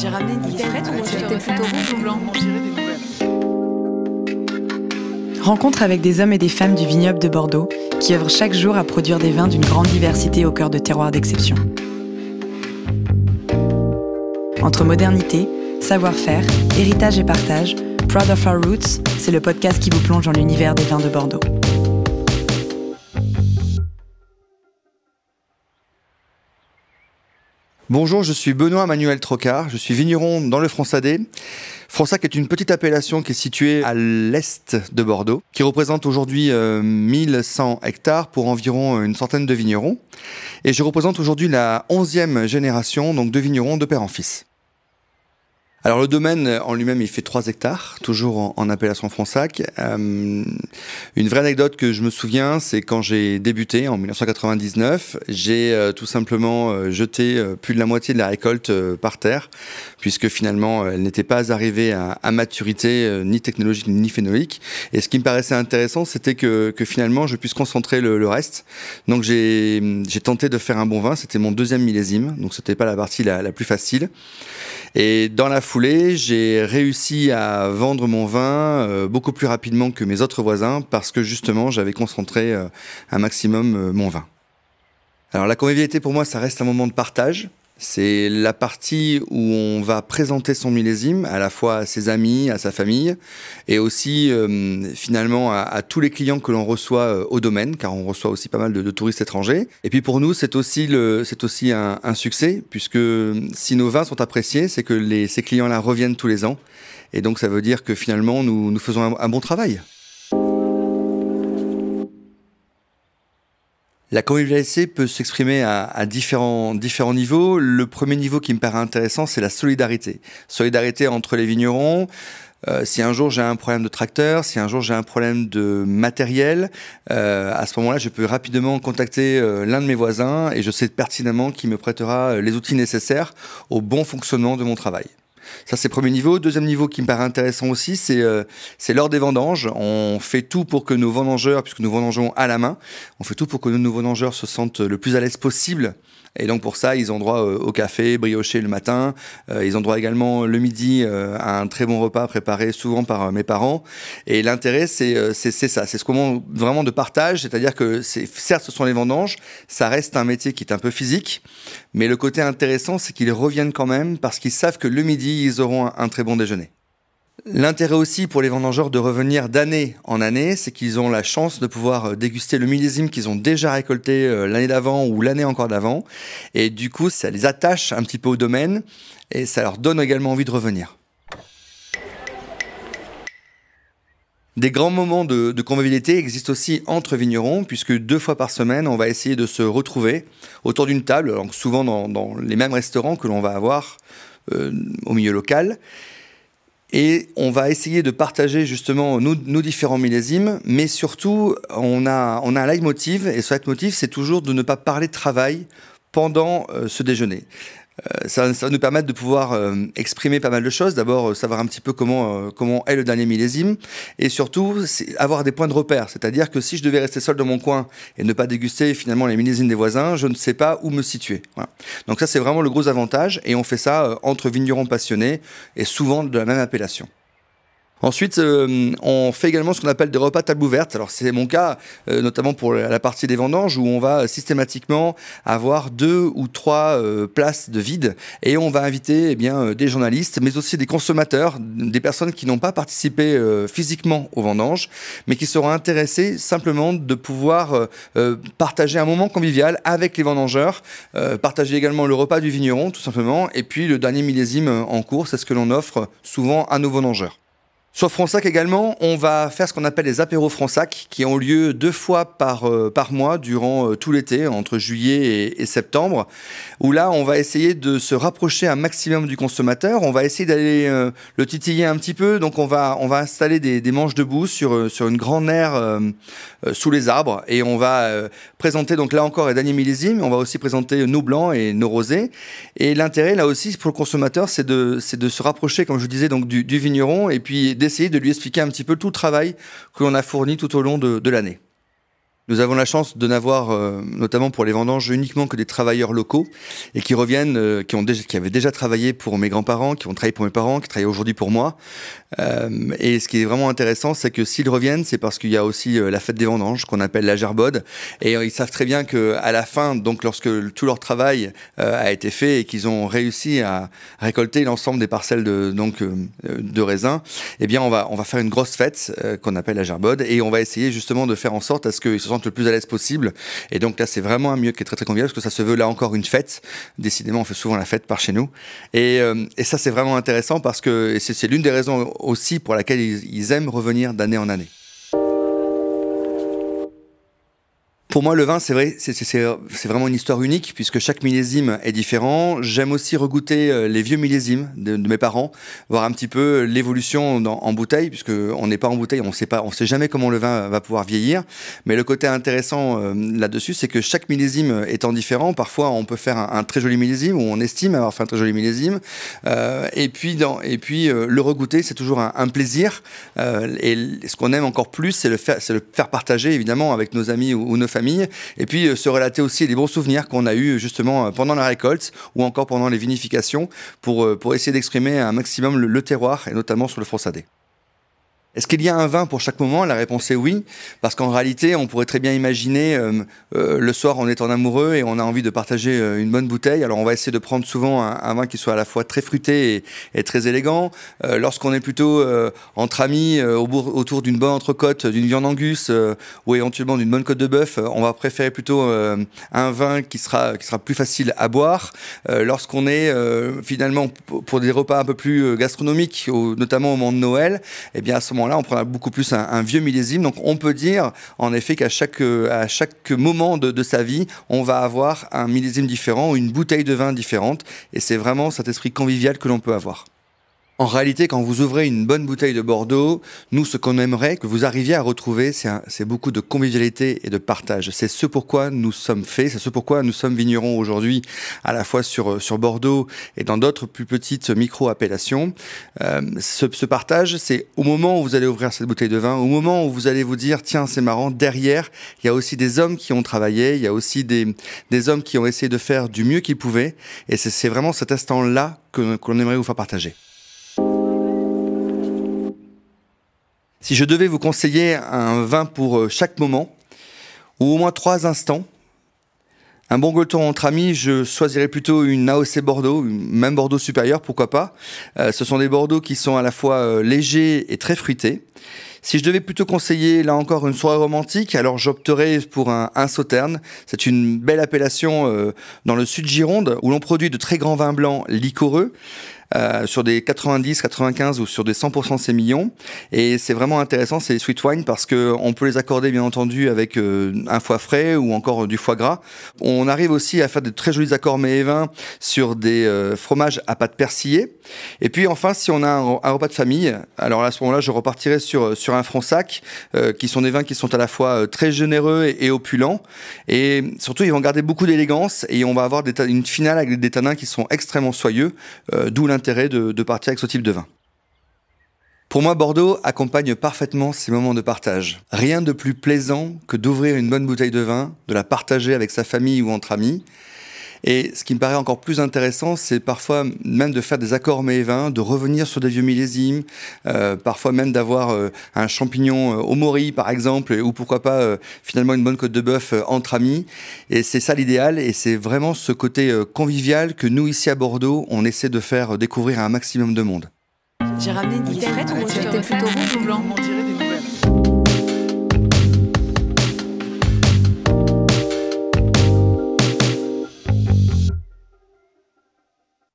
J'ai ramené ou j'étais plutôt rouge ou blanc Rencontre avec des hommes et des femmes du vignoble de Bordeaux qui œuvrent chaque jour à produire des vins d'une grande diversité au cœur de terroirs d'exception. Entre modernité, savoir-faire, héritage et partage, Proud of Our Roots, c'est le podcast qui vous plonge dans l'univers des vins de Bordeaux. Bonjour, je suis Benoît Manuel Trocard, je suis vigneron dans le Fronsadé. Fronsac est une petite appellation qui est située à l'est de Bordeaux, qui représente aujourd'hui 1100 euh, hectares pour environ une centaine de vignerons. Et je représente aujourd'hui la onzième génération donc de vignerons de père en fils. Alors le domaine en lui-même, il fait 3 hectares, toujours en, appellation Fronsac. Euh, une vraie anecdote que je me souviens, c'est quand j'ai débuté en 1999, j'ai euh, tout simplement euh, jeté plus de la moitié de la récolte par terre, puisque finalement elle n'était pas arrivée à, maturité ni technologique ni phénolique. Et ce qui me paraissait intéressant, c'était que, finalement je puisse concentrer le, reste. Donc j'ai tenté de faire un bon vin, c'était mon deuxième millésime, donc c'était pas la partie la, plus facile. Et dans la j'ai réussi à vendre mon vin euh, beaucoup plus rapidement que mes autres voisins parce que justement, j'avais concentré euh, un maximum euh, mon vin. Alors la convivialité pour moi, ça reste un moment de partage. C'est la partie où on va présenter son millésime à la fois à ses amis, à sa famille, et aussi euh, finalement à, tous les clients que l'on reçoit euh, au domaine, car on reçoit aussi pas mal de, touristes étrangers. Et puis pour nous, c'est aussi, le, c'est aussi un, succès, puisque si nos vins sont appréciés, c'est que ces clients-là reviennent tous les ans. Et donc ça veut dire que finalement, nous, nous faisons un bon travail. La convivialité peut s'exprimer à, différents, différents niveaux. Le premier niveau qui me paraît intéressant, c'est la solidarité. Solidarité entre les vignerons. Euh, si un jour j'ai un problème de tracteur, si un jour j'ai un problème de matériel, euh, à ce moment-là, je peux rapidement contacter euh, l'un de mes voisins et je sais pertinemment qu'il me prêtera les outils nécessaires au bon fonctionnement de mon travail. Ça, c'est le premier niveau. Deuxième niveau qui me paraît intéressant aussi, c'est euh, lors des vendanges. On fait tout pour que nos vendangeurs, puisque nous vendangeons à la main, on fait tout pour que nos vendangeurs se sentent le plus à l'aise possible et donc pour ça, ils ont droit euh, au café brioché le matin. Euh, ils ont droit également le midi à un très bon repas préparé souvent par mes parents. Et l'intérêt, c'est ça, c'est ce moment vraiment de partage, c'est-à-dire que certes, ce sont les vendanges, ça reste un métier qui est un peu physique, mais le côté intéressant, c'est qu'ils reviennent quand même parce qu'ils savent que le midi, ils auront un, très bon déjeuner. L'intérêt aussi pour les vendangeurs de revenir d'année en année, c'est qu'ils ont la chance de pouvoir euh, déguster le millésime qu'ils ont déjà récolté euh, l'année d'avant ou l'année encore d'avant. Et du coup, ça les attache un petit peu au domaine et ça leur donne également envie de revenir. Des grands moments de, convivialité existent aussi entre vignerons, puisque deux fois par semaine, on va essayer de se retrouver autour d'une table, souvent dans, les mêmes restaurants que l'on va avoir au milieu local. Et on va essayer de partager justement nos, différents millésimes, mais surtout, on a, on a un leitmotiv, et ce leitmotiv, c'est toujours de ne pas parler de travail pendant euh, ce déjeuner. Euh, ça, va nous permettre de pouvoir euh, exprimer pas mal de choses. D'abord, savoir un petit peu comment est le dernier millésime. Et surtout, avoir des points de repère. C'est-à-dire que si je devais rester seul dans mon coin et ne pas déguster finalement les millésimes des voisins, je ne sais pas où me situer. Donc ça, c'est vraiment le gros avantage. Et on fait ça entre vignerons passionnés et souvent de la même appellation. Ensuite, euh, on fait également ce qu'on appelle des repas table ouverte. Alors c'est mon cas, euh, notamment pour la partie des vendanges, où on va systématiquement avoir deux ou trois euh, places de vide, et on va inviter eh bien des journalistes, mais aussi des consommateurs, des personnes qui n'ont pas participé physiquement aux vendanges, mais qui seront intéressées simplement de pouvoir partager un moment convivial avec les vendangeurs, partager également le repas du vigneron, tout simplement, et puis le dernier millésime en cours, c'est ce que l'on offre souvent à nos vendangeurs. Sur Fronsac également, on va faire ce qu'on appelle les apéros Fronsac, qui ont lieu deux fois par, euh, par mois durant euh, tout l'été, entre juillet et, septembre, où là, on va essayer de se rapprocher un maximum du consommateur. On va essayer d'aller euh, le titiller un petit peu. Donc, on va, on va installer des, des manches debout sur, sur une grande aire sous les arbres, et on va présenter donc là encore les derniers millésimes. On va aussi présenter nos blancs et nos rosés. Et l'intérêt là aussi pour le consommateur, c'est de, de se rapprocher, comme je vous disais, donc du, du vigneron, et puis essayer de lui expliquer un petit peu tout le travail que l'on a fourni tout au long de, l'année. Nous avons la chance de n'avoir, euh, notamment pour les vendanges, uniquement que des travailleurs locaux et qui reviennent, euh, qui, ont déjà, qui avaient déjà travaillé pour mes grands-parents, qui ont travaillé pour mes parents, qui travaillent aujourd'hui pour moi. Euh, et ce qui est vraiment intéressant, c'est que s'ils reviennent, c'est parce qu'il y a aussi la fête des vendanges qu'on appelle la gerbode. Et ils savent très bien qu'à la fin, donc lorsque tout leur travail a été fait et qu'ils ont réussi à récolter l'ensemble des parcelles de, donc, de raisins, eh bien on va, on va faire une grosse fête qu'on appelle la gerbode et on va essayer justement de faire en sorte à ce qu'ils se sentent le plus à l'aise possible. Et donc là, c'est vraiment un milieu qui est très très convivial parce que ça se veut là encore une fête. Décidément, on fait souvent la fête par chez nous. Et, euh, et ça, c'est vraiment intéressant parce que c'est l'une des raisons aussi pour laquelle ils aiment revenir d'année en année. Pour moi, le vin, c'est vrai, c'est vraiment une histoire unique puisque chaque millésime est différent. J'aime aussi regoûter euh, les vieux millésimes de, mes parents, voir un petit peu l'évolution en bouteille, puisque on n'est pas en bouteille, on sait pas, on sait jamais comment le vin va pouvoir vieillir. Mais le côté intéressant euh, là-dessus, c'est que chaque millésime étant différent, parfois on peut faire un, très joli millésime ou on estime avoir fait un très joli millésime. Euh, et puis, et puis le regoûter, c'est toujours un, plaisir. et ce qu'on aime encore plus, c'est le faire, partager évidemment avec nos amis ou nos familles et puis euh, se relater aussi les bons souvenirs qu'on a eus justement euh, pendant la récolte ou encore pendant les vinifications pour, euh, pour essayer d'exprimer un maximum le, terroir et notamment sur le fronçadé. Est-ce qu'il y a un vin pour chaque moment? La réponse est oui, parce qu'en réalité, on pourrait très bien imaginer euh, euh, le soir, on est en amoureux et on a envie de partager euh, une bonne bouteille. Alors, on va essayer de prendre souvent un, vin qui soit à la fois très fruité et, très élégant. Lorsqu'on est plutôt entre amis, autour d'une bonne entrecôte, d'une viande angus ou éventuellement d'une bonne côte de bœuf, on va préférer plutôt un vin qui sera plus facile à boire. Lorsqu'on est finalement pour des repas un peu plus gastronomiques, notamment au moment de Noël, eh à ce moment on prendra beaucoup plus un, vieux millésime. Donc on peut dire en effet qu'à chaque, à chaque moment de, de, sa vie, on va avoir un millésime différent ou une bouteille de vin différente. Et c'est vraiment cet esprit convivial que l'on peut avoir. En réalité, quand vous ouvrez une bonne bouteille de Bordeaux, nous, ce qu'on aimerait que vous arriviez à retrouver, c'est beaucoup de convivialité et de partage. C'est ce pourquoi nous sommes faits, c'est ce pourquoi nous sommes vignerons aujourd'hui, à la fois sur, sur Bordeaux et dans d'autres plus petites micro-appellations. Euh, ce, partage, c'est au moment où vous allez ouvrir cette bouteille de vin, au moment où vous allez vous dire, tiens, c'est marrant, derrière, il y a aussi des hommes qui ont travaillé, il y a aussi des, des hommes qui ont essayé de faire du mieux qu'ils pouvaient. Et c'est vraiment cet instant-là qu'on aimerait vous faire partager. Si je devais vous conseiller un vin pour euh, chaque moment, ou au moins trois instants, un bon gueuleton entre amis, je choisirais plutôt une AOC Bordeaux, même Bordeaux supérieur, pourquoi pas. Euh, ce sont des Bordeaux qui sont à la fois euh, légers et très fruités. Si je devais plutôt conseiller, là encore, une soirée romantique, alors j'opterais pour un, un sauterne. C'est une belle appellation dans le sud Gironde, où l'on produit de très grands vins blancs liquoreux. Euh, sur des 90, 95 ou sur des 100% sémillons. Et c'est vraiment intéressant, ces sweet wine, parce que on peut les accorder bien entendu avec euh, un foie frais ou encore du foie gras. On arrive aussi à faire de très jolis accords mets et vins sur des euh, fromages à pâte persillée. Et puis enfin, si on a un, repas de famille, alors à ce moment-là, je repartirai sur sur un fronsac, qui sont des vins qui sont à la fois très généreux et, opulents. Et surtout, ils vont garder beaucoup d'élégance et on va avoir des, une finale avec des tanins qui sont extrêmement soyeux, d'où de, partir avec ce type de vin. Pour moi, Bordeaux accompagne parfaitement ces moments de partage. Rien de plus plaisant que d'ouvrir une bonne bouteille de vin, de la partager avec sa famille ou entre amis, et ce qui me paraît encore plus intéressant, c'est parfois même de faire des accords mets et vins, de revenir sur des vieux millésimes, euh, parfois même d'avoir euh, un champignon euh, au mori par exemple, ou pourquoi pas finalement une bonne côte de bœuf entre amis. Et c'est ça l'idéal, et c'est vraiment ce côté convivial que nous ici à Bordeaux, on essaie de faire découvrir à un maximum de monde. J'ai ramené une plutôt rouge ou blanc